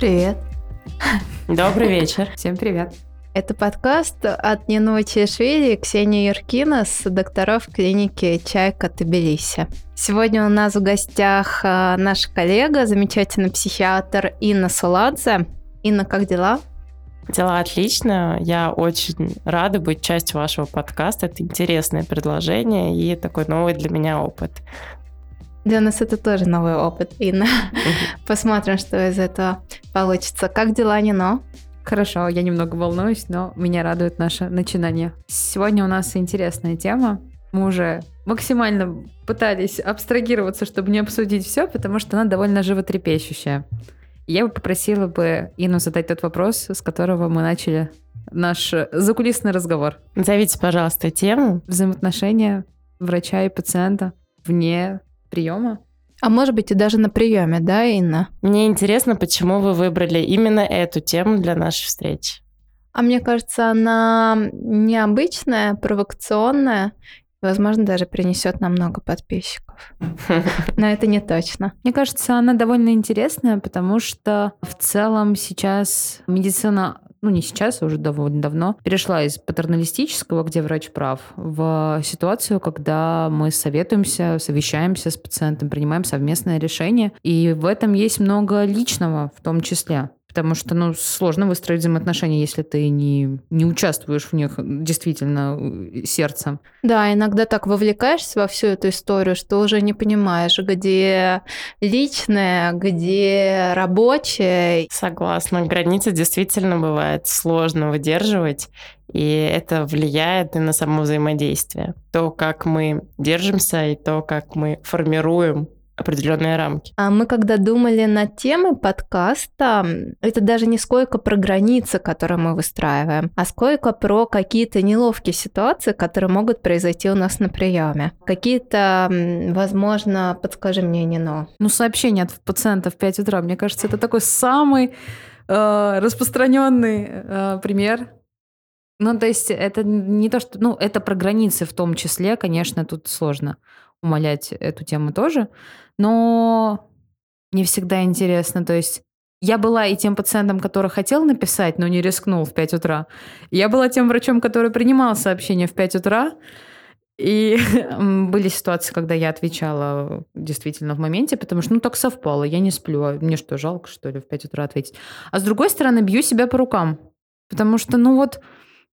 Привет. Добрый вечер. Всем привет. Это подкаст от Нины Чешвили и Ксении Юркина с докторов клиники «Чайка» Тбилиси. Сегодня у нас в гостях а, наш коллега, замечательный психиатр Инна Суладзе. Инна, как дела? Дела отлично. Я очень рада быть частью вашего подкаста. Это интересное предложение и такой новый для меня опыт. Для нас это тоже новый опыт, Инна. Посмотрим, что из этого получится. Как дела, Нино? Хорошо, я немного волнуюсь, но меня радует наше начинание. Сегодня у нас интересная тема. Мы уже максимально пытались абстрагироваться, чтобы не обсудить все, потому что она довольно животрепещущая. Я бы попросила бы Инну задать тот вопрос, с которого мы начали наш закулисный разговор. Назовите, пожалуйста, тему. Взаимоотношения врача и пациента вне приема. А может быть и даже на приеме, да, Инна? Мне интересно, почему вы выбрали именно эту тему для нашей встречи. А мне кажется, она необычная, провокационная, возможно, даже принесет нам много подписчиков. Но это не точно. Мне кажется, она довольно интересная, потому что в целом сейчас медицина ну не сейчас, а уже довольно давно, перешла из патерналистического, где врач прав, в ситуацию, когда мы советуемся, совещаемся с пациентом, принимаем совместное решение. И в этом есть много личного в том числе. Потому что, ну, сложно выстроить взаимоотношения, если ты не, не участвуешь в них действительно э, сердцем. Да, иногда так вовлекаешься во всю эту историю, что уже не понимаешь, где личное, где рабочее. Согласна. Границы действительно бывает сложно выдерживать. И это влияет и на само взаимодействие. То, как мы держимся, и то, как мы формируем определенные рамки. А мы когда думали над темой подкаста, это даже не сколько про границы, которые мы выстраиваем, а сколько про какие-то неловкие ситуации, которые могут произойти у нас на приеме. Какие-то, возможно, подскажи мне, Нино. Ну, сообщение от пациента в 5 утра, мне кажется, это такой самый э, распространенный э, пример ну, то есть это не то, что... Ну, это про границы в том числе, конечно, тут сложно умолять эту тему тоже, но не всегда интересно. То есть я была и тем пациентом, который хотел написать, но не рискнул в 5 утра. Я была тем врачом, который принимал сообщение в 5 утра. И были ситуации, когда я отвечала действительно в моменте, потому что, ну, так совпало, я не сплю. А мне что, жалко, что ли, в 5 утра ответить? А с другой стороны, бью себя по рукам. Потому что, ну вот,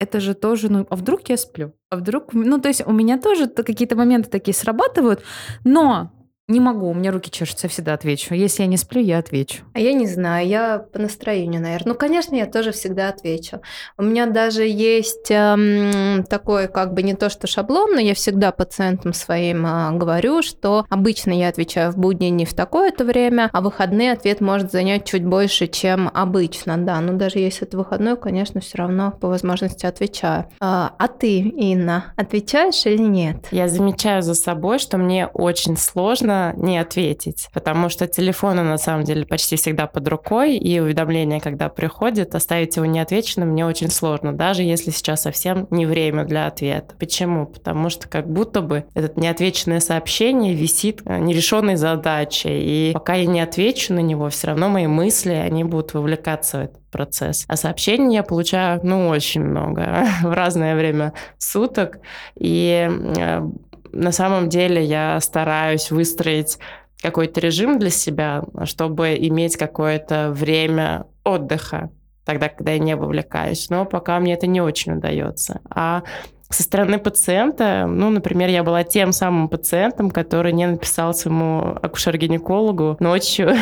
это же тоже, ну, а вдруг я сплю? А вдруг, ну, то есть у меня тоже какие-то моменты такие срабатывают, но не могу, у меня руки чешутся, я всегда отвечу. Если я не сплю, я отвечу. А я не знаю, я по настроению, наверное. Ну, конечно, я тоже всегда отвечу. У меня даже есть эм, такой, как бы не то что шаблон, но я всегда пациентам своим э, говорю, что обычно я отвечаю в будни не в такое-то время, а выходные ответ может занять чуть больше, чем обычно, да. Но даже если это выходной, конечно, все равно по возможности отвечаю. А, а ты, Инна, отвечаешь или нет? Я замечаю за собой, что мне очень сложно сложно не ответить, потому что телефон на самом деле почти всегда под рукой, и уведомления, когда приходят, оставить его неотвеченным мне очень сложно, даже если сейчас совсем не время для ответа. Почему? Потому что как будто бы это неотвеченное сообщение висит э, нерешенной задачей, и пока я не отвечу на него, все равно мои мысли, они будут вовлекаться в этот процесс. А сообщений я получаю, ну, очень много в разное время суток, и э, на самом деле я стараюсь выстроить какой-то режим для себя, чтобы иметь какое-то время отдыха, тогда, когда я не вовлекаюсь. Но пока мне это не очень удается. А со стороны пациента, ну, например, я была тем самым пациентом, который не написал своему акушер-гинекологу ночью.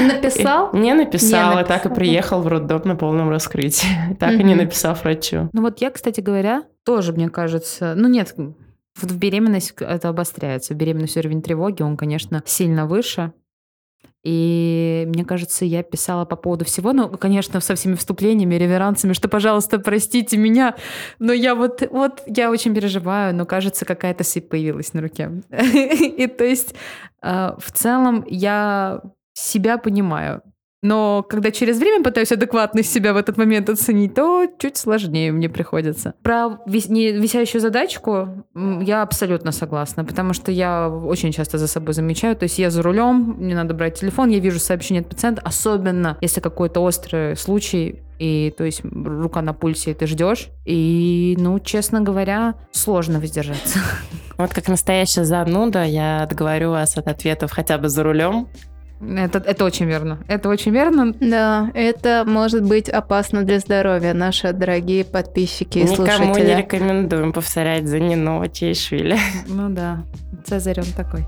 Написал? Не написал, и так и приехал в роддом на полном раскрытии, так и не написав врачу. Ну вот я, кстати говоря, тоже, мне кажется, ну нет, в беременность это обостряется. В беременность уровень тревоги, он, конечно, сильно выше. И мне кажется, я писала по поводу всего, ну, конечно, со всеми вступлениями, реверансами, что, пожалуйста, простите меня, но я вот, вот, я очень переживаю, но, кажется, какая-то сыпь появилась на руке. И то есть, э, в целом, я себя понимаю. Но когда через время пытаюсь адекватно себя в этот момент оценить, то чуть сложнее мне приходится. Про висящую задачку я абсолютно согласна, потому что я очень часто за собой замечаю. То есть я за рулем, мне надо брать телефон, я вижу сообщение от пациента, особенно если какой-то острый случай, и то есть рука на пульсе, и ты ждешь. И, ну, честно говоря, сложно воздержаться. Вот как настоящая зануда, я отговорю вас от ответов хотя бы за рулем. Это, это очень верно. Это очень верно. Да, это может быть опасно для здоровья, наши дорогие подписчики и Никому не слушатели. рекомендуем повторять за Нино Чейшвили. Ну да, Цезарь он такой.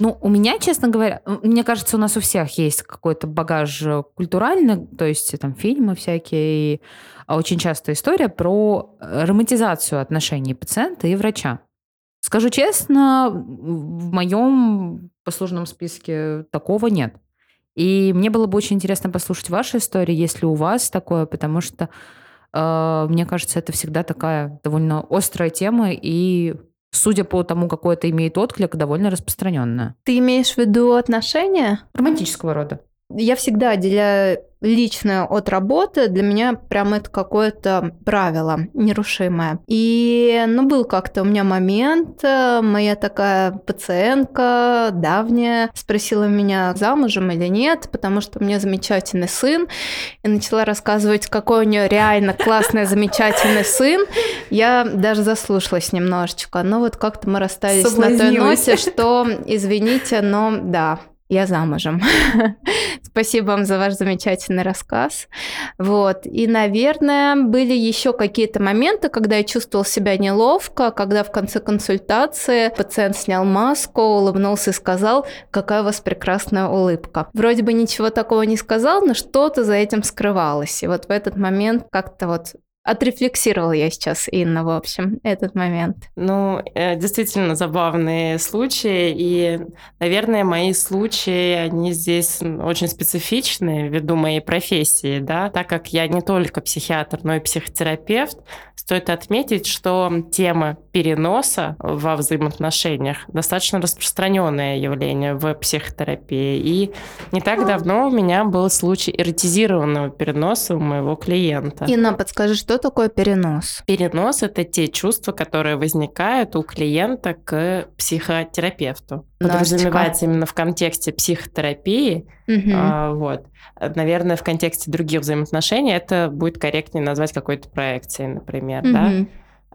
Ну, у меня, честно говоря, мне кажется, у нас у всех есть какой-то багаж э, культуральный, то есть там фильмы всякие, и очень часто история про э, романтизацию отношений пациента и врача. Скажу честно, в моем послужном списке такого нет. И мне было бы очень интересно послушать ваши истории, если у вас такое, потому что э, мне кажется, это всегда такая довольно острая тема и, судя по тому, какой это имеет отклик, довольно распространенная. Ты имеешь в виду отношения? Романтического рода. Я всегда отделяю личное от работы. Для меня прям это какое-то правило нерушимое. И, ну, был как-то у меня момент, э, моя такая пациентка давняя спросила меня, замужем или нет, потому что у меня замечательный сын, и начала рассказывать, какой у нее реально классный, замечательный сын. Я даже заслушалась немножечко. Но вот как-то мы расстались на той ноте, что, извините, но да, я замужем. Спасибо вам за ваш замечательный рассказ. Вот. И, наверное, были еще какие-то моменты, когда я чувствовала себя неловко, когда в конце консультации пациент снял маску, улыбнулся и сказал, какая у вас прекрасная улыбка. Вроде бы ничего такого не сказал, но что-то за этим скрывалось. И вот в этот момент как-то вот отрефлексировала я сейчас, Инна, в общем, этот момент. Ну, э, действительно забавные случаи, и, наверное, мои случаи, они здесь очень специфичны ввиду моей профессии, да, так как я не только психиатр, но и психотерапевт, стоит отметить, что тема переноса во взаимоотношениях достаточно распространенное явление в психотерапии, и не так давно у меня был случай эротизированного переноса у моего клиента. Инна, подскажи, что такое перенос? Перенос – это те чувства, которые возникают у клиента к психотерапевту. Подразумевается именно в контексте психотерапии. Мгм. а, вот. Наверное, в контексте других взаимоотношений это будет корректнее назвать какой-то проекцией, например. Да?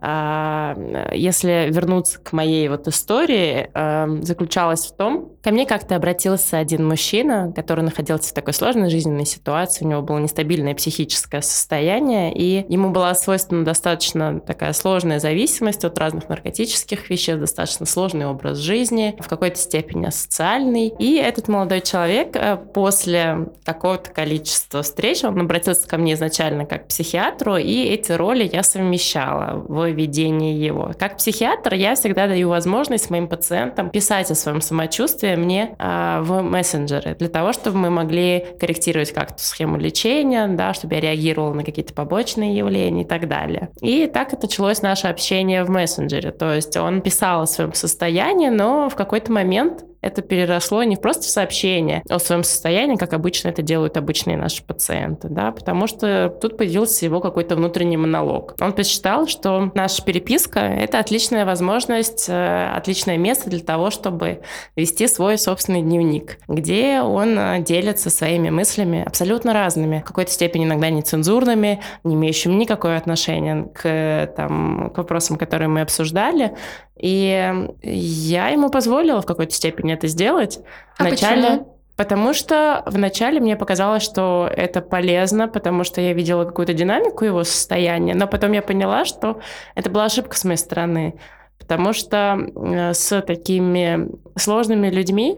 А, Если вернуться к моей вот истории, эм, заключалась в том, ко мне как-то обратился один мужчина, который находился в такой сложной жизненной ситуации, у него было нестабильное психическое состояние, и ему была свойственна достаточно такая сложная зависимость от разных наркотических веществ, достаточно сложный образ жизни, в какой-то степени асоциальный. И этот молодой человек э, после какого-то количества встреч, он обратился ко мне изначально как к психиатру, и эти роли я совмещала в ведении его. Как психиатр я всегда даю возможность моим пациентам писать о своем самочувствии мне а, в мессенджеры, для того, чтобы мы могли корректировать как-то схему лечения, да, чтобы я реагировала на какие-то побочные явления и так далее. И так и началось наше общение в мессенджере. То есть он писал о своем состоянии, но в какой-то момент это переросло не просто в сообщение о своем состоянии, как обычно это делают обычные наши пациенты, да, потому что тут появился его какой-то внутренний монолог. Он посчитал, что наша переписка — это отличная возможность, э, отличное место для того, чтобы вести свой собственный дневник, где он э, делится своими мыслями абсолютно разными, в какой-то степени иногда нецензурными, не имеющими никакого отношения к, там, к вопросам, которые мы обсуждали, и я ему позволила в какой-то степени это сделать. А Вначале, почему? Потому что вначале мне показалось, что это полезно, потому что я видела какую-то динамику его состояния, но потом я поняла, что это была ошибка с моей стороны, потому что э, с такими сложными людьми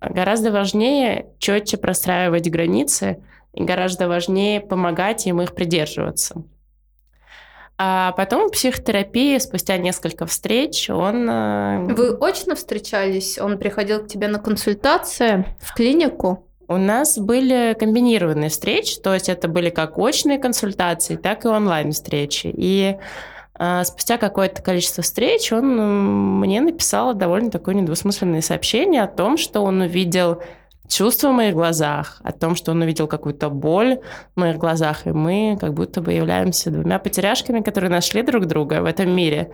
гораздо важнее четче простраивать границы, и гораздо важнее помогать им их придерживаться. А потом в психотерапии, спустя несколько встреч, он... э, Вы очно встречались? Он приходил к тебе на консультации в клинику? У нас были комбинированные встречи, то есть это были как очные консультации, так и онлайн-встречи. И А спустя какое-то количество встреч он мне написал довольно такое недвусмысленное сообщение о том, что он увидел чувства в моих глазах, о том, что он увидел какую-то боль в моих глазах, и мы как будто бы являемся двумя потеряшками, которые нашли друг друга в этом мире.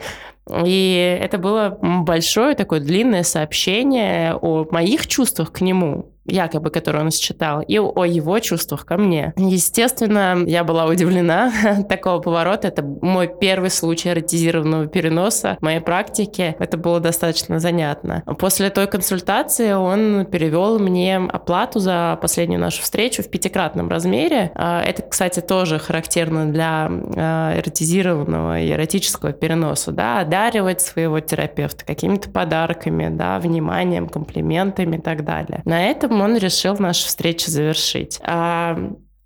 И это было большое такое длинное сообщение о моих чувствах к нему, якобы, который он считал, и о его чувствах ко мне. Естественно, я была удивлена такого поворота. Это мой первый случай эротизированного переноса в моей практике. Это было достаточно занятно. После той консультации он перевел мне оплату за последнюю нашу встречу в пятикратном размере. А, это, кстати, тоже характерно для а, эротизированного и эротического переноса. Да? Одаривать своего терапевта какими-то подарками, да, вниманием, комплиментами и так далее. На этом он решил нашу встречу завершить. А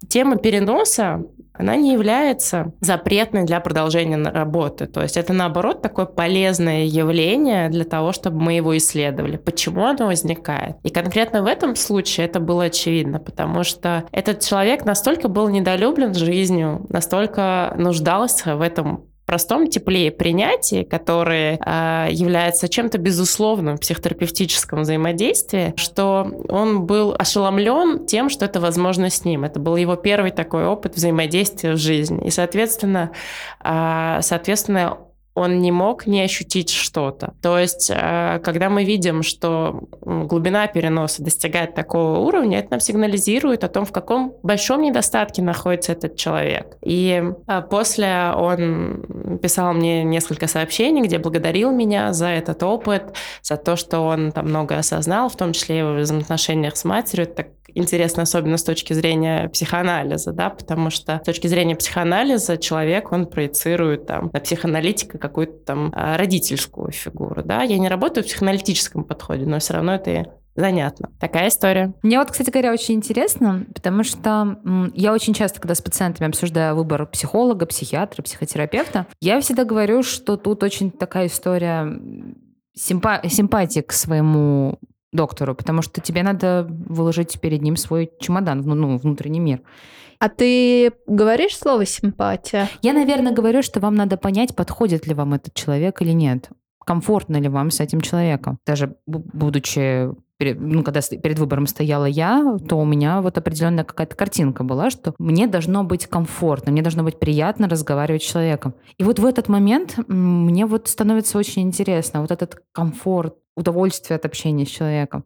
тема переноса она не является запретной для продолжения работы. То есть это, наоборот, такое полезное явление для того, чтобы мы его исследовали. Почему оно возникает? И конкретно в этом случае это было очевидно, потому что этот человек настолько был недолюблен жизнью, настолько нуждался в этом простом тепле принятии, которое э, является чем-то безусловным в психотерапевтическом взаимодействии, что он был ошеломлен тем, что это возможно с ним. Это был его первый такой опыт взаимодействия в жизни. И, соответственно, э, соответственно, он не мог не ощутить что-то. То есть, э, когда мы видим, что глубина переноса достигает такого уровня, это нам сигнализирует о том, в каком большом недостатке находится этот человек. И э, после он писал мне несколько сообщений, где благодарил меня за этот опыт, за то, что он там многое осознал, в том числе и в взаимоотношениях с матерью. Это так интересно, особенно с точки зрения психоанализа, да, потому что с точки зрения психоанализа человек, он проецирует там на психоаналитика какую-то там а, родительскую фигуру, да. Я не работаю в психоаналитическом подходе, но все равно это занятно. Такая история. Мне вот, кстати говоря, очень интересно, потому что я очень часто, когда с пациентами обсуждаю выбор психолога, психиатра, психотерапевта, я всегда говорю, что тут очень такая история симпа- симпатии к своему доктору, потому что тебе надо выложить перед ним свой чемодан, ну, внутренний мир. А ты говоришь слово симпатия? Я, наверное, говорю, что вам надо понять, подходит ли вам этот человек или нет. Комфортно ли вам с этим человеком. Даже будучи ну, когда перед выбором стояла я, то у меня вот определенная какая-то картинка была, что мне должно быть комфортно, мне должно быть приятно разговаривать с человеком. И вот в этот момент мне вот становится очень интересно, вот этот комфорт, удовольствие от общения с человеком,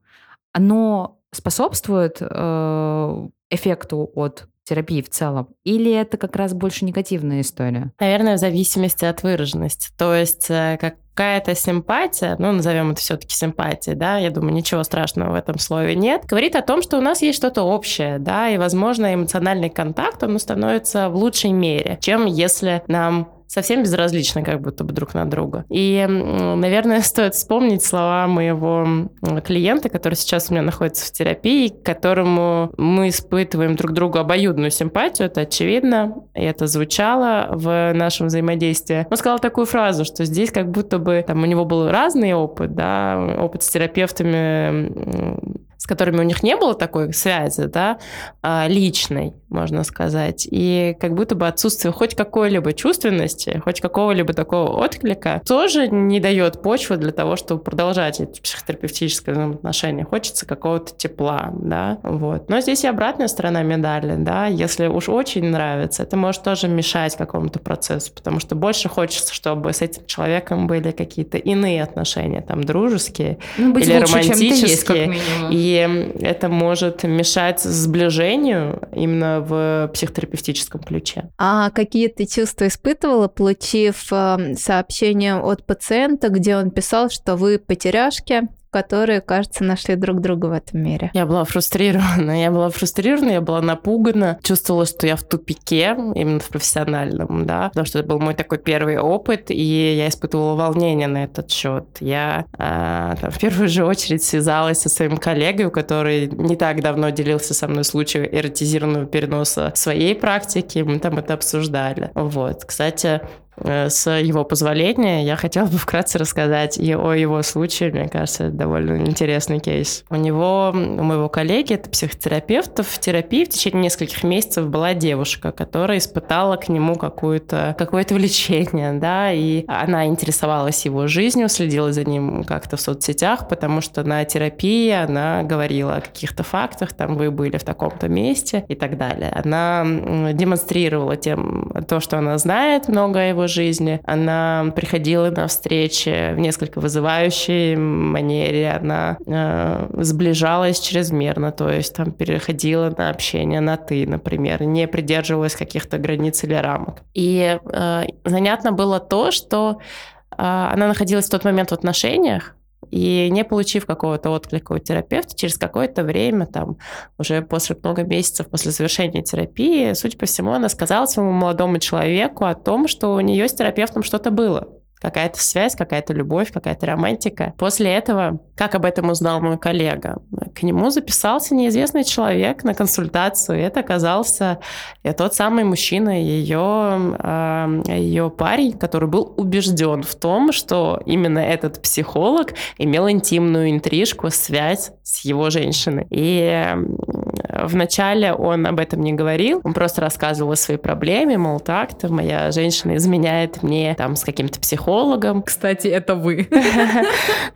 оно способствует э, эффекту от терапии в целом? Или это как раз больше негативная история? Наверное, в зависимости от выраженности. То есть э, какая-то симпатия, ну, назовем это все-таки симпатией, да, я думаю, ничего страшного в этом слове нет, говорит о том, что у нас есть что-то общее, да, и, возможно, эмоциональный контакт, он становится в лучшей мере, чем если нам совсем безразличны как будто бы друг на друга. И, наверное, стоит вспомнить слова моего клиента, который сейчас у меня находится в терапии, к которому мы испытываем друг другу обоюдную симпатию, это очевидно, и это звучало в нашем взаимодействии. Он сказал такую фразу, что здесь как будто бы там у него был разный опыт, да, опыт с терапевтами с которыми у них не было такой связи, да, а, личной, можно сказать. И как будто бы отсутствие хоть какой-либо чувственности, хоть какого-либо такого отклика тоже не дает почвы для того, чтобы продолжать эти психотерапевтические взаимоотношения. Хочется какого-то тепла, да, вот. Но здесь и обратная сторона медали, да, если уж очень нравится, это может тоже мешать какому-то процессу, потому что больше хочется, чтобы с этим человеком были какие-то иные отношения, там, дружеские ну, или лучше, романтические. Есть, и это может мешать сближению именно в психотерапевтическом ключе. А какие ты чувства испытывала, получив эм, сообщение от пациента, где он писал, что вы потеряшки, которые, кажется, нашли друг друга в этом мире. Я была фрустрирована. Я была фрустрирована, я была напугана. Чувствовала, что я в тупике, именно в профессиональном, да, потому что это был мой такой первый опыт, и я испытывала волнение на этот счет. Я а, там, в первую же очередь связалась со своим коллегой, который не так давно делился со мной случаем эротизированного переноса своей практики, мы там это обсуждали. Вот. Кстати, э, с его позволения, я хотела бы вкратце рассказать и о его случае. Мне кажется, это довольно интересный кейс. У него, у моего коллеги, это психотерапевт, в терапии в течение нескольких месяцев была девушка, которая испытала к нему какое-то какое-то влечение, да, и она интересовалась его жизнью, следила за ним как-то в соцсетях, потому что на терапии она говорила о каких-то фактах, там вы были в таком-то месте и так далее. Она демонстрировала тем то, что она знает много о жизни. Она приходила на встречи в несколько вызывающей манере. Она э, сближалась чрезмерно, то есть там переходила на общение на «ты», например, не придерживалась каких-то границ или рамок. И э, занятно было то, что э, она находилась в тот момент в отношениях, и не получив какого-то отклика у терапевта, через какое-то время, там, уже после много месяцев после завершения терапии, судя по всему, она сказала своему молодому человеку о том, что у нее с терапевтом что-то было какая-то связь, какая-то любовь, какая-то романтика. После этого, как об этом узнал мой коллега, к нему записался неизвестный человек на консультацию. И это оказался э, тот самый мужчина, ее, э, ее парень, который был убежден в том, что именно этот психолог имел интимную интрижку, связь с его женщиной. И вначале он об этом не говорил, он просто рассказывал о своей проблеме, мол, так-то моя женщина изменяет мне там с каким-то психологом. Кстати, это вы.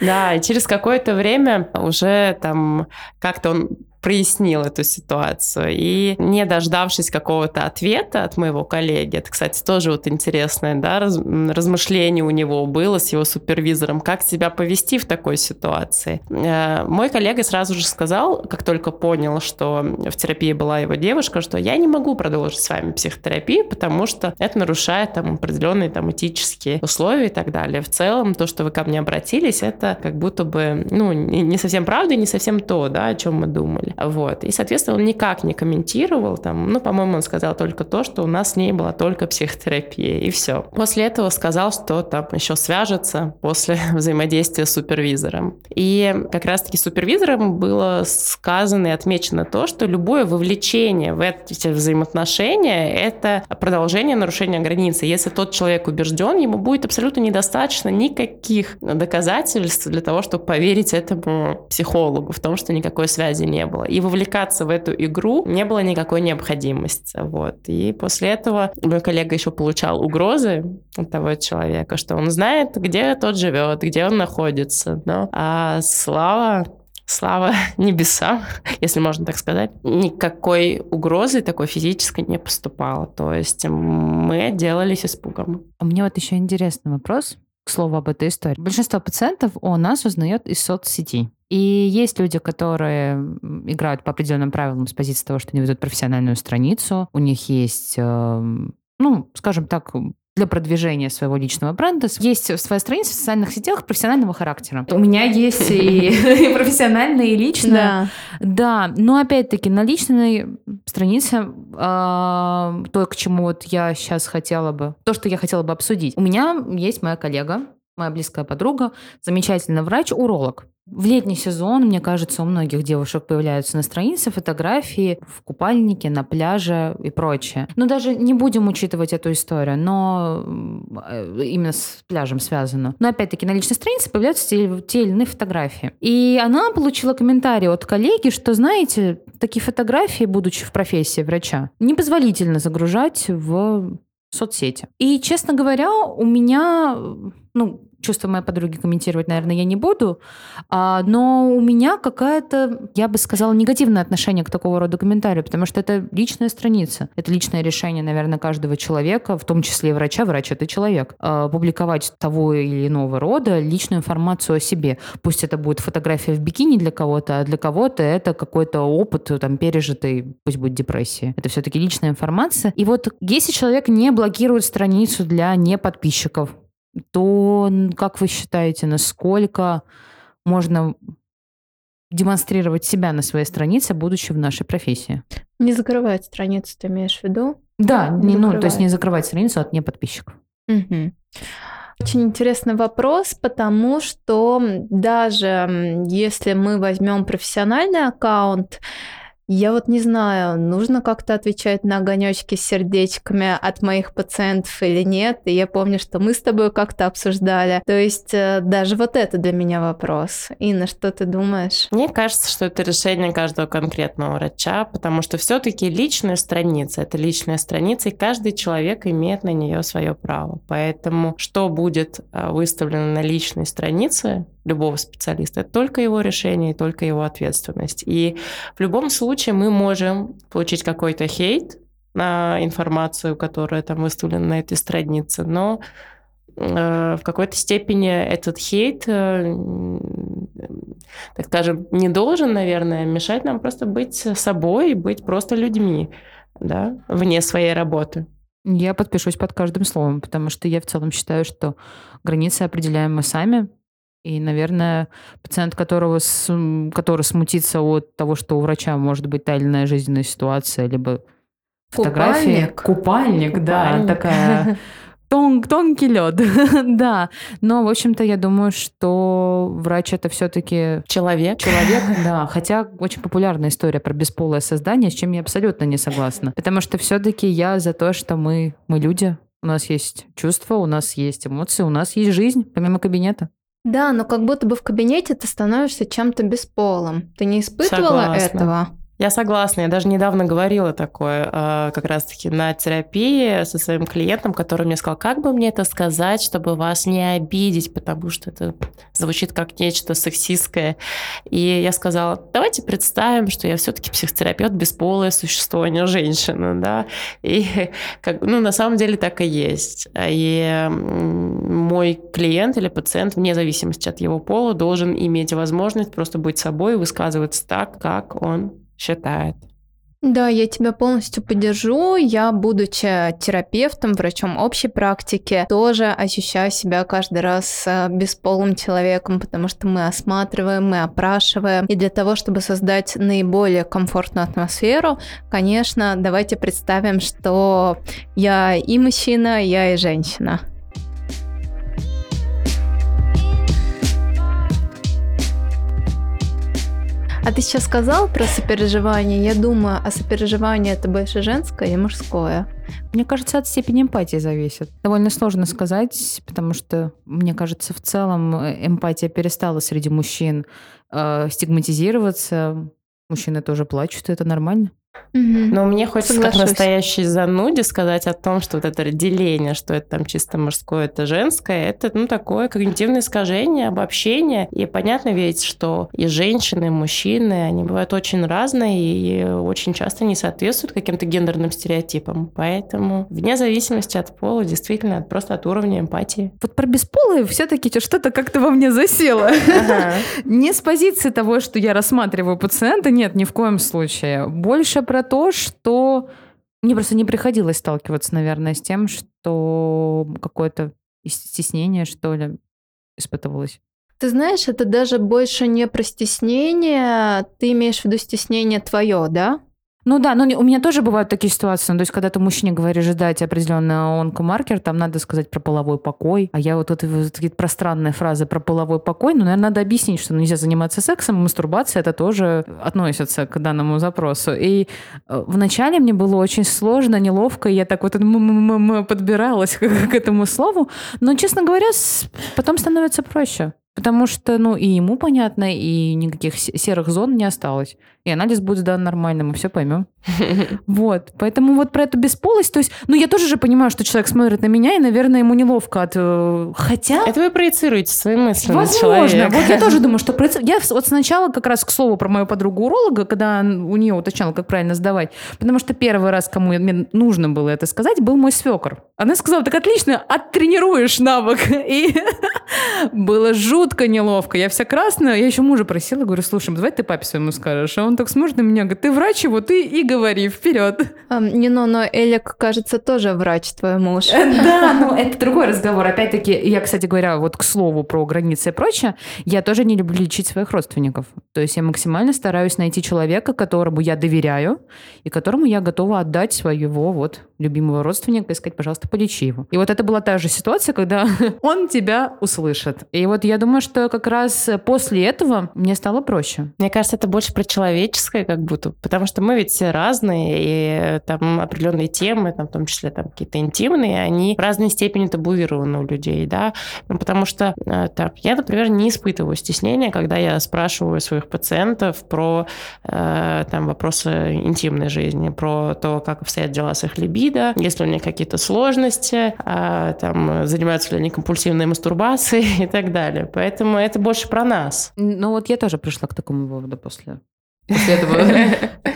Да, и через какое-то время уже там как-то он прояснил эту ситуацию. И не дождавшись какого-то ответа от моего коллеги, это, кстати, тоже вот интересное да, раз, размышление у него было с его супервизором, как себя повести в такой ситуации. Э, мой коллега сразу же сказал, как только понял, что в терапии была его девушка, что я не могу продолжить с вами психотерапию, потому что это нарушает там определенные там этические условия и так далее. В целом, то, что вы ко мне обратились, это как будто бы, ну, не совсем правда и не совсем то, да, о чем мы думали. Вот. И, соответственно, он никак не комментировал, там, ну, по-моему, он сказал только то, что у нас с ней была только психотерапия, и все. После этого сказал, что там еще свяжется после взаимодействия с супервизором. И как раз-таки супервизором было сказано и отмечено то, что любое вовлечение в эти взаимоотношения – это продолжение нарушения границы. Если тот человек убежден, ему будет абсолютно недостаточно никаких доказательств для того, чтобы поверить этому психологу в том, что никакой связи не было. И вовлекаться в эту игру не было никакой необходимости. Вот. И после этого мой коллега еще получал угрозы от того человека, что он знает, где тот живет, где он находится. Но, а Слава слава небесам, если можно так сказать, никакой угрозы такой физической не поступало. То есть мы делались испугом. У меня вот еще интересный вопрос, к слову об этой истории. Большинство пациентов у нас узнает из соцсетей. И есть люди, которые играют по определенным правилам с позиции того, что они ведут профессиональную страницу. У них есть, эм, ну, скажем так, для продвижения своего личного бренда. Есть своя страница в социальных сетях профессионального характера. У меня есть и профессиональная, и личная. Да, но опять-таки на личной странице а, то, к чему вот я сейчас хотела бы, то, что я хотела бы обсудить. У меня есть моя коллега, моя близкая подруга, замечательный врач-уролог. В летний сезон, мне кажется, у многих девушек появляются на странице фотографии в купальнике, на пляже и прочее. Но даже не будем учитывать эту историю, но э, именно с пляжем связано. Но опять-таки на личной странице появляются те, те или иные фотографии. И она получила комментарий от коллеги, что, знаете, такие фотографии, будучи в профессии врача, непозволительно загружать в соцсети. И, честно говоря, у меня, ну, чувства моей подруги комментировать, наверное, я не буду. А, но у меня какая-то, я бы сказала, негативное отношение к такого рода комментарию, потому что это личная страница. Это личное решение, наверное, каждого человека, в том числе и врача. Врач — это человек. А, публиковать того или иного рода личную информацию о себе. Пусть это будет фотография в бикини для кого-то, а для кого-то это какой-то опыт там пережитый, пусть будет депрессия. Это все-таки личная информация. И вот если человек не блокирует страницу для неподписчиков, то как вы считаете, насколько можно демонстрировать себя на своей странице, будучи в нашей профессии? Не закрывать страницу, ты имеешь в виду? Да, не, ну, то есть не закрывать страницу от неподписчиков. Угу. Очень интересный вопрос, потому что даже если мы возьмем профессиональный аккаунт, Я вот не знаю, нужно как-то отвечать на огонечки с сердечками от моих пациентов или нет. И я помню, что мы с тобой как-то обсуждали. То есть э, даже вот это для меня вопрос. Инна, что ты думаешь? Мне кажется, что это решение каждого конкретного врача, потому что все-таки личная страница это личная страница, и каждый человек имеет на нее свое право. Поэтому что будет э, выставлено на личной странице, любого специалиста. Это только его решение и только его ответственность. И в любом случае мы можем получить какой-то хейт на информацию, которая там выставлена на этой странице, но э, в какой-то степени этот хейт, э, так скажем, не должен, наверное, мешать нам просто быть собой быть просто людьми, да, вне своей работы. Я подпишусь под каждым словом, потому что я в целом считаю, что границы определяем мы сами, и, наверное, пациент, которого, который смутится от того, что у врача может быть та или иная жизненная ситуация, либо фотографии. Купальник. Купальник, да, Купальник. такая тон, тонкий лед, да. Но, в общем-то, я думаю, что врач это все-таки Человек. человек, да. Хотя очень популярная история про бесполое создание, с чем я абсолютно не согласна. Потому что все-таки я за то, что мы, мы люди, у нас есть чувства, у нас есть эмоции, у нас есть жизнь, помимо кабинета. Да, но как будто бы в кабинете ты становишься чем-то бесполым. Ты не испытывала Согласна. этого? Я согласна. Я даже недавно говорила такое э, как раз-таки на терапии со своим клиентом, который мне сказал, как бы мне это сказать, чтобы вас не обидеть, потому что это звучит как нечто сексистское. И я сказала, давайте представим, что я все-таки психотерапевт, бесполое существо, а не женщина, да. И как, ну, на самом деле так и есть. И мой клиент или пациент, вне зависимости от его пола, должен иметь возможность просто быть собой и высказываться так, как он считает. Да, я тебя полностью поддержу. Я, будучи терапевтом, врачом общей практики, тоже ощущаю себя каждый раз э, бесполым человеком, потому что мы осматриваем, мы опрашиваем. И для того, чтобы создать наиболее комфортную атмосферу, конечно, давайте представим, что я и мужчина, я и женщина. А ты сейчас сказал про сопереживание. Я думаю, а сопереживание это больше женское или мужское? Мне кажется, от степени эмпатии зависит. Довольно сложно сказать, потому что, мне кажется, в целом э, эмпатия перестала среди мужчин э, стигматизироваться. Мужчины тоже плачут, и это нормально. Но мне хочется как Соглашусь. настоящей зануде сказать о том, что вот это разделение, что это там чисто мужское, это женское, это ну такое когнитивное искажение, обобщение. И понятно ведь, что и женщины, и мужчины, они бывают очень разные и очень часто не соответствуют каким-то гендерным стереотипам. Поэтому вне зависимости от пола, действительно, от- просто от уровня эмпатии. Вот про бесполые все-таки что-то как-то во мне засело. Ага. Не с позиции того, что я рассматриваю пациента, нет, ни в коем случае. Больше про то, что мне просто не приходилось сталкиваться, наверное, с тем, что какое-то стеснение, что ли, испытывалось. Ты знаешь, это даже больше не про стеснение. Ты имеешь в виду стеснение твое, да? Ну да, но не- у меня тоже бывают такие ситуации. Ну, то есть, когда ты мужчине говоришь ждать определенный онкомаркер, там надо сказать про половой покой. А я вот это вот такие пространные фразы про половой покой, ну, наверное, надо объяснить, что нельзя заниматься сексом, мастурбация это тоже относится к данному запросу. И э, вначале мне было очень сложно, неловко, и я так вот подбиралась к, этому слову. Но, честно говоря, потом становится проще. Потому что, ну, и ему понятно, и никаких се- серых зон не осталось. И анализ будет сдан нормально, мы все поймем. Вот. Поэтому вот про эту бесполость, то есть, ну, я тоже же понимаю, что человек смотрит на меня, и, наверное, ему неловко от... э, Хотя... Это вы проецируете свои мысли Возможно. Вот я тоже думаю, что проеци- я вот сначала как раз к слову про мою подругу уролога, когда у нее уточняла, как правильно сдавать, потому что первый раз, кому мне нужно было это сказать, был мой свекор. Она сказала, так отлично, оттренируешь навык. И было жутко неловко. Я вся красная, я еще мужа просила, говорю, слушай, давай ты папе своему скажешь. А он так смотрит на меня, говорит, ты врач его, ты и говори, вперед. Не, ну, но Элик, кажется, тоже врач, твой муж. Да, ну это другой разговор. Опять-таки, я, кстати говоря, вот к слову про границы и прочее, я тоже не люблю лечить своих родственников. То есть я максимально стараюсь найти человека, которому я доверяю и которому я готова отдать своего вот любимого родственника и сказать, пожалуйста, полечи его. И вот это была та же ситуация, когда он тебя услышит. И вот я думаю, что как раз после этого мне стало проще. Мне кажется, это больше про человеческое как будто, потому что мы ведь все разные, и там определенные темы, там, в том числе там какие-то интимные, они в разной степени табуированы у людей, да, ну, потому что э, так, я, например, не испытываю стеснения, когда я спрашиваю своих пациентов про э, там вопросы интимной жизни, про то, как обстоят дела с их либидо, если у них какие-то сложности, э, там, занимаются ли они компульсивной мастурбацией и так далее. Поэтому это больше про нас. Ну вот я тоже пришла к такому выводу после после этого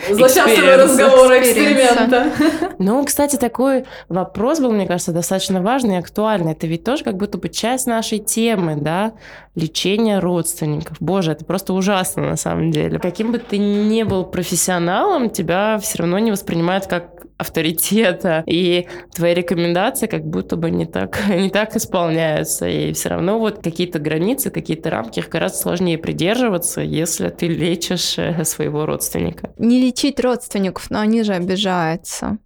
злосчастного разговора, эксперимента. Ну, кстати, такой вопрос был, мне кажется, достаточно важный и актуальный. Это ведь тоже как будто бы часть нашей темы, да, лечение родственников. Боже, это просто ужасно на самом деле. Каким бы ты ни был профессионалом, тебя все равно не воспринимают как авторитета, и твои рекомендации как будто бы не так, не так исполняются, и все равно вот какие-то границы, какие-то рамки, их гораздо сложнее придерживаться, если ты лечишь э, своего родственника. Не лечить родственников, но они же обижаются.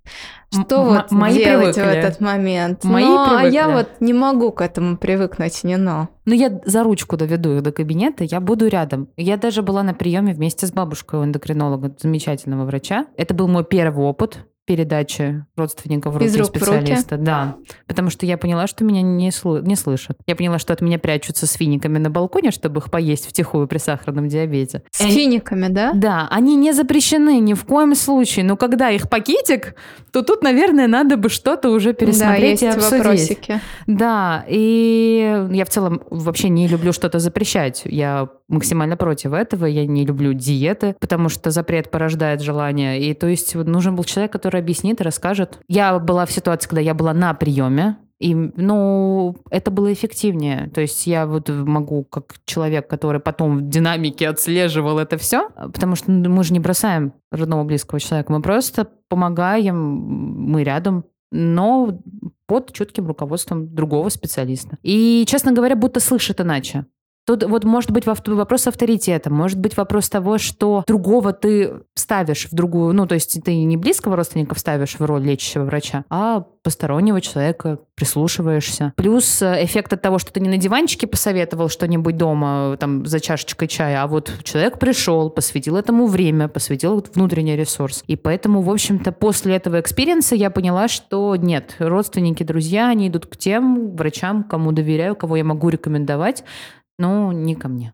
Что вот мои делать привыкли. в этот момент? Мои ну, привыкли. а я вот не могу к этому привыкнуть, не но. Ну, я за ручку доведу их до кабинета, я буду рядом. Я даже была на приеме вместе с бабушкой у эндокринолога, замечательного врача. Это был мой первый опыт передачи родственников в руки рук специалиста. В руки? Да. Потому что я поняла, что меня не, сл- не слышат. Я поняла, что от меня прячутся с финиками на балконе, чтобы их поесть втихую при сахарном диабете. С и финиками, да? Да. Они не запрещены ни в коем случае. Но когда их пакетик, то тут, наверное, надо бы что-то уже пересмотреть да, есть и обсудить. Вопросики. Да. И я в целом вообще не люблю что-то запрещать. Я максимально против этого. Я не люблю диеты, потому что запрет порождает желание. И то есть нужен был человек, который объяснит и расскажет. Я была в ситуации, когда я была на приеме, и, ну, это было эффективнее. То есть я вот могу, как человек, который потом в динамике отслеживал это все, потому что мы же не бросаем родного близкого человека, мы просто помогаем, мы рядом, но под чутким руководством другого специалиста. И, честно говоря, будто слышит иначе. Тут вот может быть вопрос авторитета, может быть вопрос того, что другого ты ставишь в другую, ну, то есть ты не близкого родственника ставишь в роль лечащего врача, а постороннего человека прислушиваешься. Плюс э, эффект от того, что ты не на диванчике посоветовал что-нибудь дома, там, за чашечкой чая, а вот человек пришел, посвятил этому время, посвятил внутренний ресурс. И поэтому, в общем-то, после этого experience а я поняла, что нет, родственники, друзья, они идут к тем врачам, кому доверяю, кого я могу рекомендовать, но не ко мне.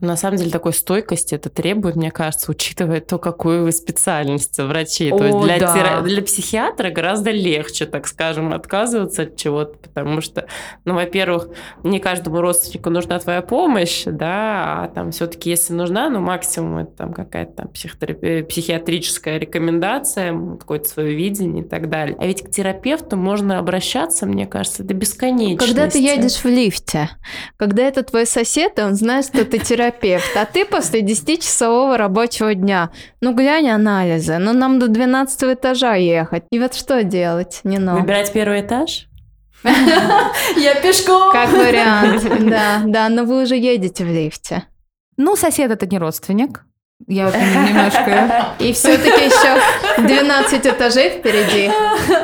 На самом деле такой стойкости это требует, мне кажется, учитывая то, какую вы специальность врачи. О, то есть для, да. тера... для психиатра гораздо легче, так скажем, отказываться от чего-то, потому что, ну, во-первых, не каждому родственнику нужна твоя помощь, да, а там все-таки, если нужна, ну, максимум это там какая-то там психотерапи... психиатрическая рекомендация, какое-то свое видение и так далее. А ведь к терапевту можно обращаться, мне кажется, до бесконечности. Когда ты едешь в лифте, когда это твой сосед, и он знает, что ты терапевт, терапевт, а ты после 10-часового рабочего дня. Ну, глянь анализы, ну, нам до 12 этажа ехать. И вот что делать? Не но. Выбирать первый этаж? Я пешком. Как вариант, да. Да, но вы уже едете в лифте. Ну, сосед это не родственник. Я вот немножко... И все-таки еще 12 этажей впереди.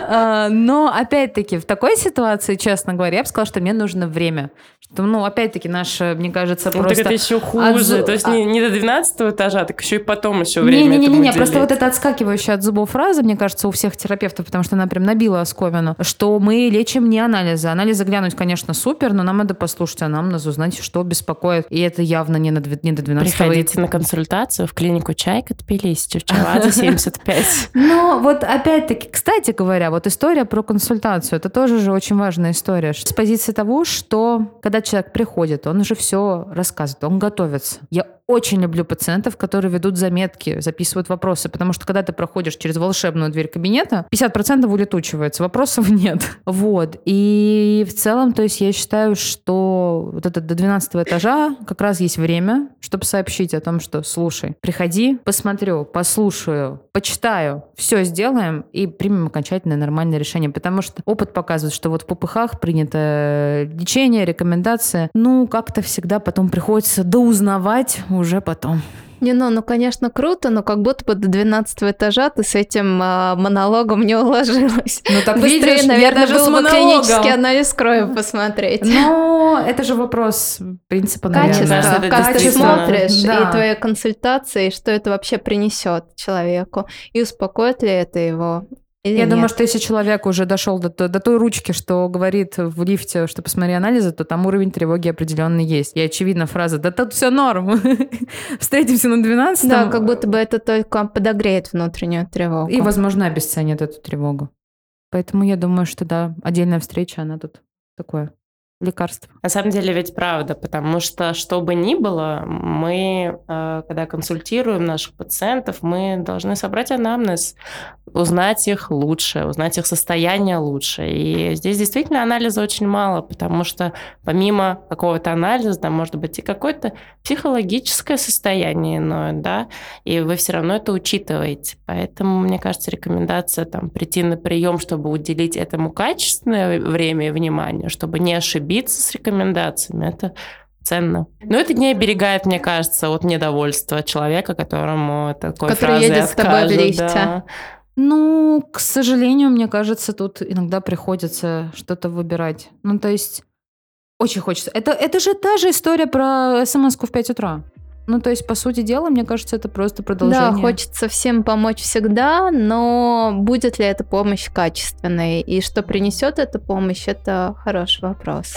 А, но, опять-таки, в такой ситуации, честно говоря, я бы сказала, что мне нужно время. Что, ну, опять-таки, наше, мне кажется, ну, просто... Так это еще хуже. От... То есть не, не до 12 этажа, так еще и потом еще время Не-не-не, просто вот это отскакивающая от зубов фраза, мне кажется, у всех терапевтов, потому что она прям набила оскомину, что мы лечим не анализы. Анализы глянуть, конечно, супер, но нам надо послушать, а нам надо узнать, что беспокоит. И это явно не, на, не до 12 Приходите на консультацию в клинику Чайка Тбилиси, Чевчевадзе 75. Ну, вот опять-таки, кстати говоря, вот история про консультацию, это тоже же очень важная история. С позиции того, что когда человек приходит, он уже все рассказывает, он готовится. Я очень люблю пациентов, которые ведут заметки, записывают вопросы, потому что когда ты проходишь через волшебную дверь кабинета, 50% улетучивается, вопросов нет. Вот. И в целом, то есть я считаю, что вот это до 12 этажа как раз есть время, чтобы сообщить о том, что, слушай, приходи, посмотрю, послушаю, почитаю, все сделаем и примем окончательное нормальное решение, потому что опыт показывает, что вот в ППХ принято лечение, рекомендация, ну, как-то всегда потом приходится доузнавать уже потом. Не, ну, ну, конечно, круто, но как будто бы до 12 этажа ты с этим э, монологом не уложилась. Ну так Быстрее, видишь, наверное, я даже было с бы клинический анализ крови посмотреть. Но это же вопрос принципа, Качество, наверное. Кажется, это как ты смотришь, Да. и твоя консультация, и что это вообще принесет человеку, и успокоит ли это его или Я нет. думаю, что если человек уже дошел до, до той ручки, что говорит в лифте, что посмотри анализы, то там уровень тревоги определенный есть. И очевидно фраза «да тут все норм, встретимся на 12 Да, как будто бы это только подогреет внутреннюю тревогу. И, возможно, обесценит эту тревогу. Поэтому я думаю, что да, отдельная встреча, она тут такое лекарство. На самом деле ведь правда, потому что что бы ни было, мы, э, когда консультируем наших пациентов, мы должны собрать анамнез, узнать их лучше, узнать их состояние лучше. И здесь действительно анализа очень мало, потому что помимо какого-то анализа, там может быть и какое-то психологическое состояние иное, да, и вы все равно это учитываете. Поэтому, мне кажется, рекомендация там прийти на прием, чтобы уделить этому качественное время и внимание, чтобы не ошибиться с рекомендациями, это ценно. Но это не оберегает, мне кажется, от недовольства человека, которому такой Который фразой едет с тобой в откажут, лифте. да. Ну, к сожалению, мне кажется, тут иногда приходится что-то выбирать. Ну, то есть, очень хочется. Это, это же та же история про смс в 5 утра. Ну, то есть, по сути дела, мне кажется, это просто продолжение. Да, хочется всем помочь всегда, но будет ли эта помощь качественной? И что принесет эта помощь, это хороший вопрос.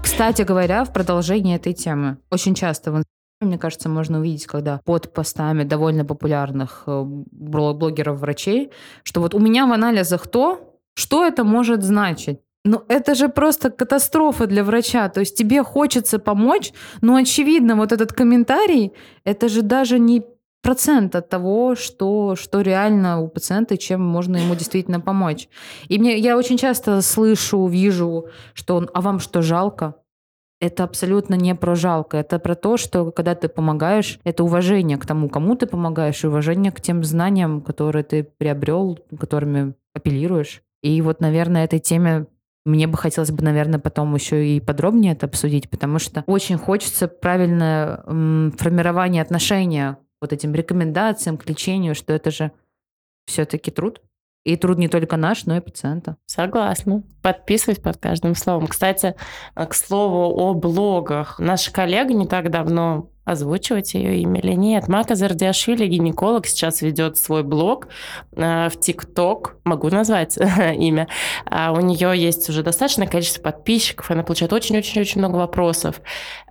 Кстати говоря, в продолжении этой темы, очень часто в Инстаграме, мне кажется, можно увидеть, когда под постами довольно популярных э, бл- блогеров-врачей, что вот у меня в анализах то, что это может значить. Ну, это же просто катастрофа для врача. То есть тебе хочется помочь, но, очевидно, вот этот комментарий, это же даже не процент от того, что, что реально у пациента, чем можно ему действительно помочь. И мне, я очень часто слышу, вижу, что он, а вам что, жалко? Это абсолютно не про жалко. Это про то, что когда ты помогаешь, это уважение к тому, кому ты помогаешь, и уважение к тем знаниям, которые ты приобрел, которыми апеллируешь. И вот, наверное, этой теме мне бы хотелось бы, наверное, потом еще и подробнее это обсудить, потому что очень хочется правильное формирование отношения вот этим рекомендациям, к лечению, что это же все-таки труд. И труд не только наш, но и пациента. Согласна. Подписываюсь под каждым словом. Кстати, э, к слову о блогах. Наша коллега не так давно озвучивать ее имя или нет. Мака Зардиашвили, гинеколог, сейчас ведет свой блог э, в ТикТок. Могу назвать имя. А у нее есть уже достаточное количество подписчиков, она получает очень-очень-очень много вопросов.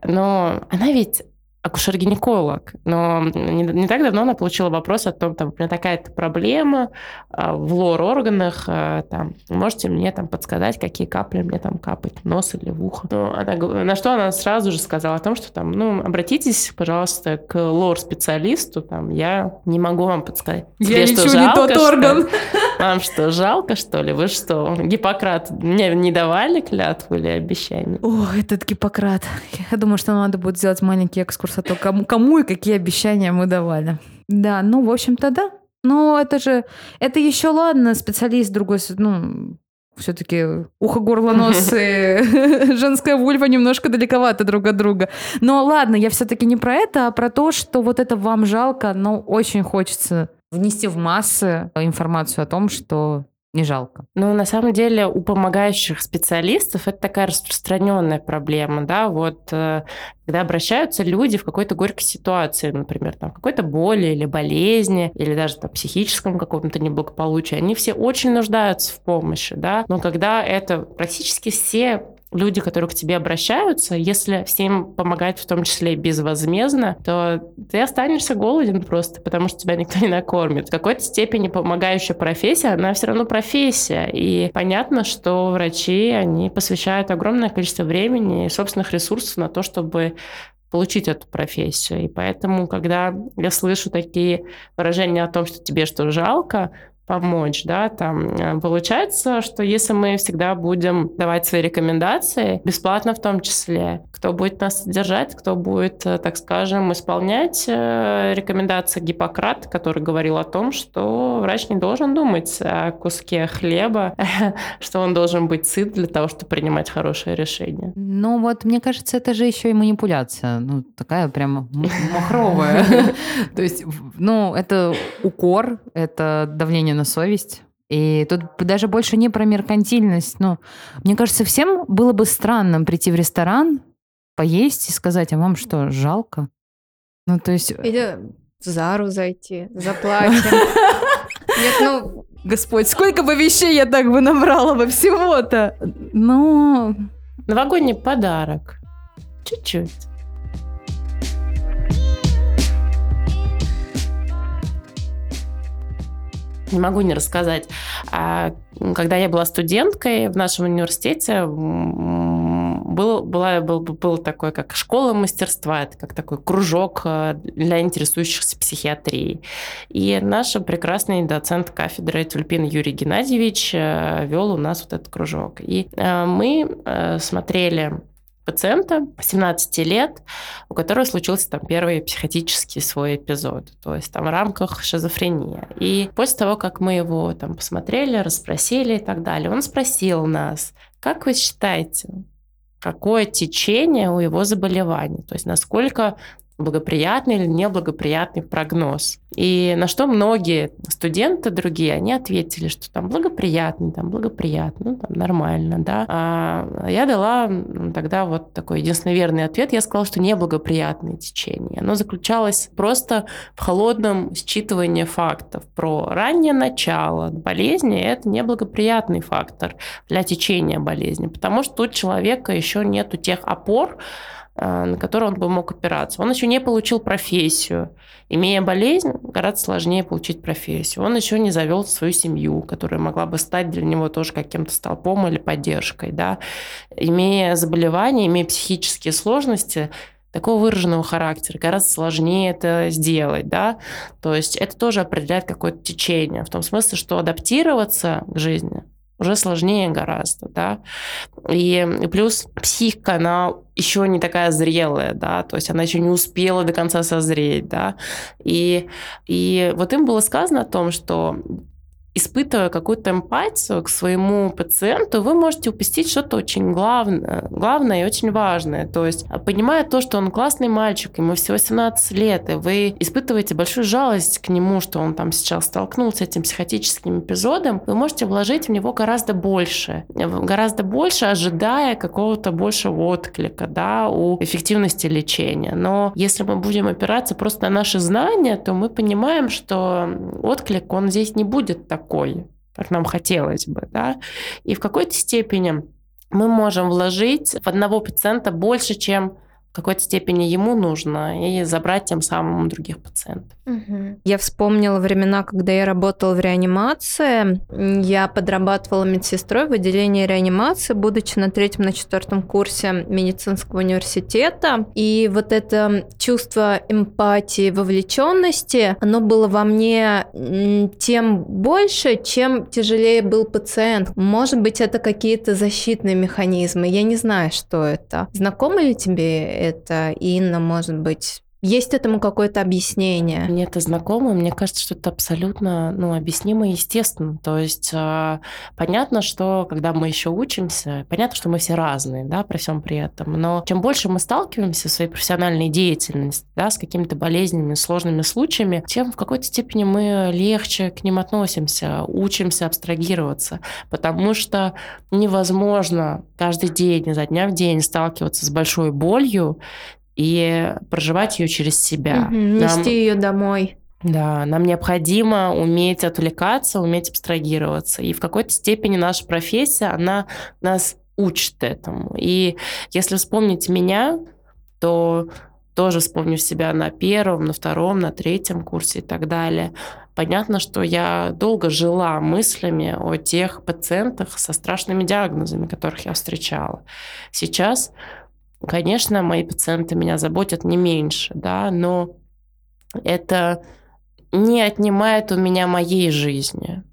Но она ведь акушер-гинеколог, но не, не так давно она получила вопрос о том, там, у меня такая-то проблема а, в лор-органах, а, там, можете мне там подсказать, какие капли мне там капать в нос или в ухо. Ну, она, на что она сразу же сказала о том, что там, ну, обратитесь, пожалуйста, к лор-специалисту, там, я не могу вам подсказать. Тебе что, жалко, что ли? Вам что, жалко, что ли? Вы что, Гиппократ, мне не давали клятву или обещание? О, этот Гиппократ. Я думаю, что надо будет сделать маленький экскурс о том, кому, кому и какие обещания мы давали. Да, ну, в общем-то, да. Но это же, это еще ладно, специалист другой, ну, все-таки ухо, горло, нос и женская вульва немножко далековато друг от друга. Но ладно, я все-таки не про это, а про то, что вот это вам жалко, но очень хочется внести в массы информацию о том, что не жалко. Ну, на самом деле, у помогающих специалистов это такая распространенная проблема, да, вот э, когда обращаются люди в какой-то горькой ситуации, например, там, какой-то боли или болезни, или даже там психическом каком-то неблагополучии, они все очень нуждаются в помощи, да, но когда это практически все люди, которые к тебе обращаются, если всем помогать в том числе и безвозмездно, то ты останешься голоден просто, потому что тебя никто не накормит. В какой-то степени помогающая профессия, она все равно профессия. И понятно, что врачи, они посвящают огромное количество времени и собственных ресурсов на то, чтобы получить эту профессию. И поэтому, когда я слышу такие выражения о том, что тебе что жалко, помочь, да, там э, получается, что если мы всегда будем давать свои рекомендации, бесплатно в том числе, кто будет нас содержать, кто будет, э, так скажем, исполнять э, рекомендации Гиппократа, который говорил о том, что врач не должен думать о куске хлеба, что он должен быть сыт для того, чтобы принимать хорошее решение. Ну вот, мне кажется, это же еще и манипуляция, ну такая прямо махровая. То есть, ну это укор, это давление на совесть. И тут даже больше не про меркантильность. Ну, мне кажется, всем было бы странно прийти в ресторан, поесть и сказать, а вам что, жалко? Ну, то есть... Или в Зару зайти, заплатим. Нет, ну... Господь, сколько бы вещей я так бы набрала бы всего-то. Ну... Новогодний подарок. Чуть-чуть. Не могу не рассказать. А, когда я была студенткой в нашем университете, был, была, был, был такой, как школа мастерства, это как такой кружок э, для интересующихся психиатрией. И наш прекрасный доцент кафедры Тюльпин Юрий Геннадьевич э, вел у нас вот этот кружок. И э, мы смотрели пациента 17 лет, у которого случился там первый психотический свой эпизод, то есть там в рамках шизофрении. И после того, как мы его там посмотрели, расспросили и так далее, он спросил нас, как вы считаете, какое течение у его заболевания, то есть насколько благоприятный или неблагоприятный прогноз. И на что многие студенты другие, они ответили, что там благоприятный, там благоприятный, ну, там нормально, да. А я дала тогда вот такой единственный верный ответ. Я сказала, что неблагоприятное течение. Оно заключалось просто в холодном считывании фактов про раннее начало болезни. Это неблагоприятный фактор для течения болезни, потому что у человека еще нету тех опор, на который он бы мог опираться. Он еще не получил профессию. Имея болезнь, гораздо сложнее получить профессию. Он еще не завел свою семью, которая могла бы стать для него тоже каким-то столпом или поддержкой. Да? Имея заболевание, имея психические сложности, такого выраженного характера, гораздо сложнее это сделать, да, то есть это тоже определяет какое-то течение, в том смысле, что адаптироваться к жизни уже сложнее гораздо, да. И, плюс психика, она еще не такая зрелая, да, то есть она еще не успела до конца созреть, да. И, и вот им было сказано о том, что испытывая какую-то эмпатию к своему пациенту, вы можете упустить что-то очень главное, главное и очень важное. То есть, понимая то, что он классный мальчик, ему всего 17 лет, и вы испытываете большую жалость к нему, что он там сейчас столкнулся с этим психотическим эпизодом, вы можете вложить в него гораздо больше, гораздо больше, ожидая какого-то большего отклика, да, у эффективности лечения. Но если мы будем опираться просто на наши знания, то мы понимаем, что отклик, он здесь не будет так такой, как нам хотелось бы, да, и в какой-то степени мы можем вложить в одного пациента больше, чем какой-то степени ему нужно, и забрать тем самым других пациентов. Угу. Я вспомнила времена, когда я работала в реанимации. Я подрабатывала медсестрой в отделении реанимации, будучи на третьем, на четвертом курсе медицинского университета. И вот это чувство эмпатии, вовлеченности, оно было во мне тем больше, чем тяжелее был пациент. Может быть, это какие-то защитные механизмы. Я не знаю, что это. Знакомо ли тебе это, Инна, может быть, есть этому какое-то объяснение? Мне это знакомо, мне кажется, что это абсолютно ну, объяснимо и естественно. То есть э, понятно, что когда мы еще учимся, понятно, что мы все разные, да, при всем при этом. Но чем больше мы сталкиваемся в своей профессиональной деятельности, да, с какими-то болезнями, сложными случаями, тем в какой-то степени мы легче к ним относимся, учимся абстрагироваться. Потому что невозможно каждый день, изо дня в день сталкиваться с большой болью, и проживать ее через себя. Угу, нести нам, ее домой. Да, нам необходимо уметь отвлекаться, уметь абстрагироваться. И в какой-то степени наша профессия, она нас учит этому. И если вспомнить меня, то тоже вспомню себя на первом, на втором, на третьем курсе и так далее. Понятно, что я долго жила мыслями о тех пациентах со страшными диагнозами, которых я встречала. Сейчас Конечно, мои пациенты меня заботят не меньше, да, но это не отнимает у меня моей жизни.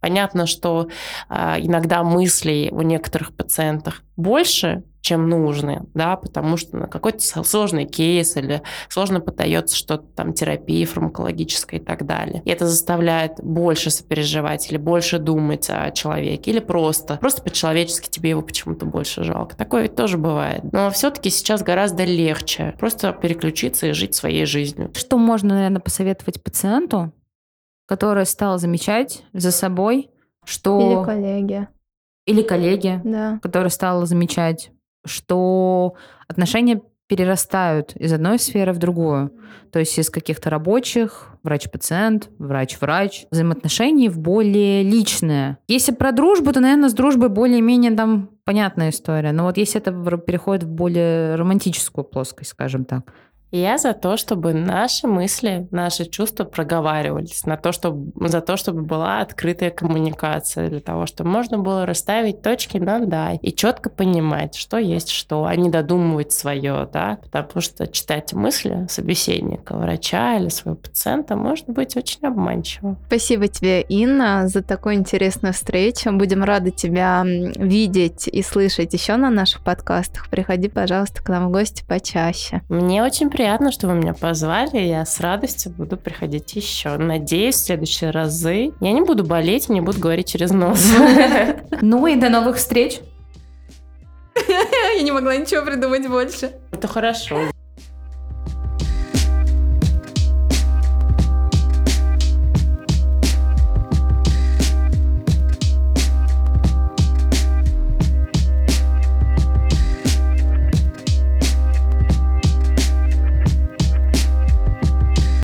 Понятно, что э, иногда мыслей у некоторых пациентов больше, чем нужны, да, потому что на какой-то сложный кейс или сложно поддается что-то там терапии фармакологической и так далее. И это заставляет больше сопереживать или больше думать о человеке, или просто, просто по-человечески тебе его почему-то больше жалко. Такое ведь тоже бывает. Но все-таки сейчас гораздо легче просто переключиться и жить своей жизнью. Что можно, наверное, посоветовать пациенту, который стал замечать за собой, что... Или коллеги. Или коллеги, Да. который стал замечать, что отношения перерастают из одной сферы в другую. То есть из каких-то рабочих, врач-пациент, врач-врач, взаимоотношений в более личное. Если про дружбу, то, наверное, с дружбой более-менее там понятная история. Но вот если это переходит в более романтическую плоскость, скажем так. Я за то, чтобы наши мысли, наши чувства проговаривались, на то, чтобы, за то, чтобы была открытая коммуникация, для того, чтобы можно было расставить точки над «да» и четко понимать, что есть что, а не додумывать свое, да, потому что читать мысли собеседника, врача или своего пациента может быть очень обманчиво. Спасибо тебе, Инна, за такую интересную встречу. Будем рады тебя видеть и слышать еще на наших подкастах. Приходи, пожалуйста, к нам в гости почаще. Мне очень приятно, что вы меня позвали, я с радостью буду приходить еще. Надеюсь, в следующие разы я не буду болеть и не буду говорить через нос. Ну и до новых встреч. Я не могла ничего придумать больше. Это хорошо.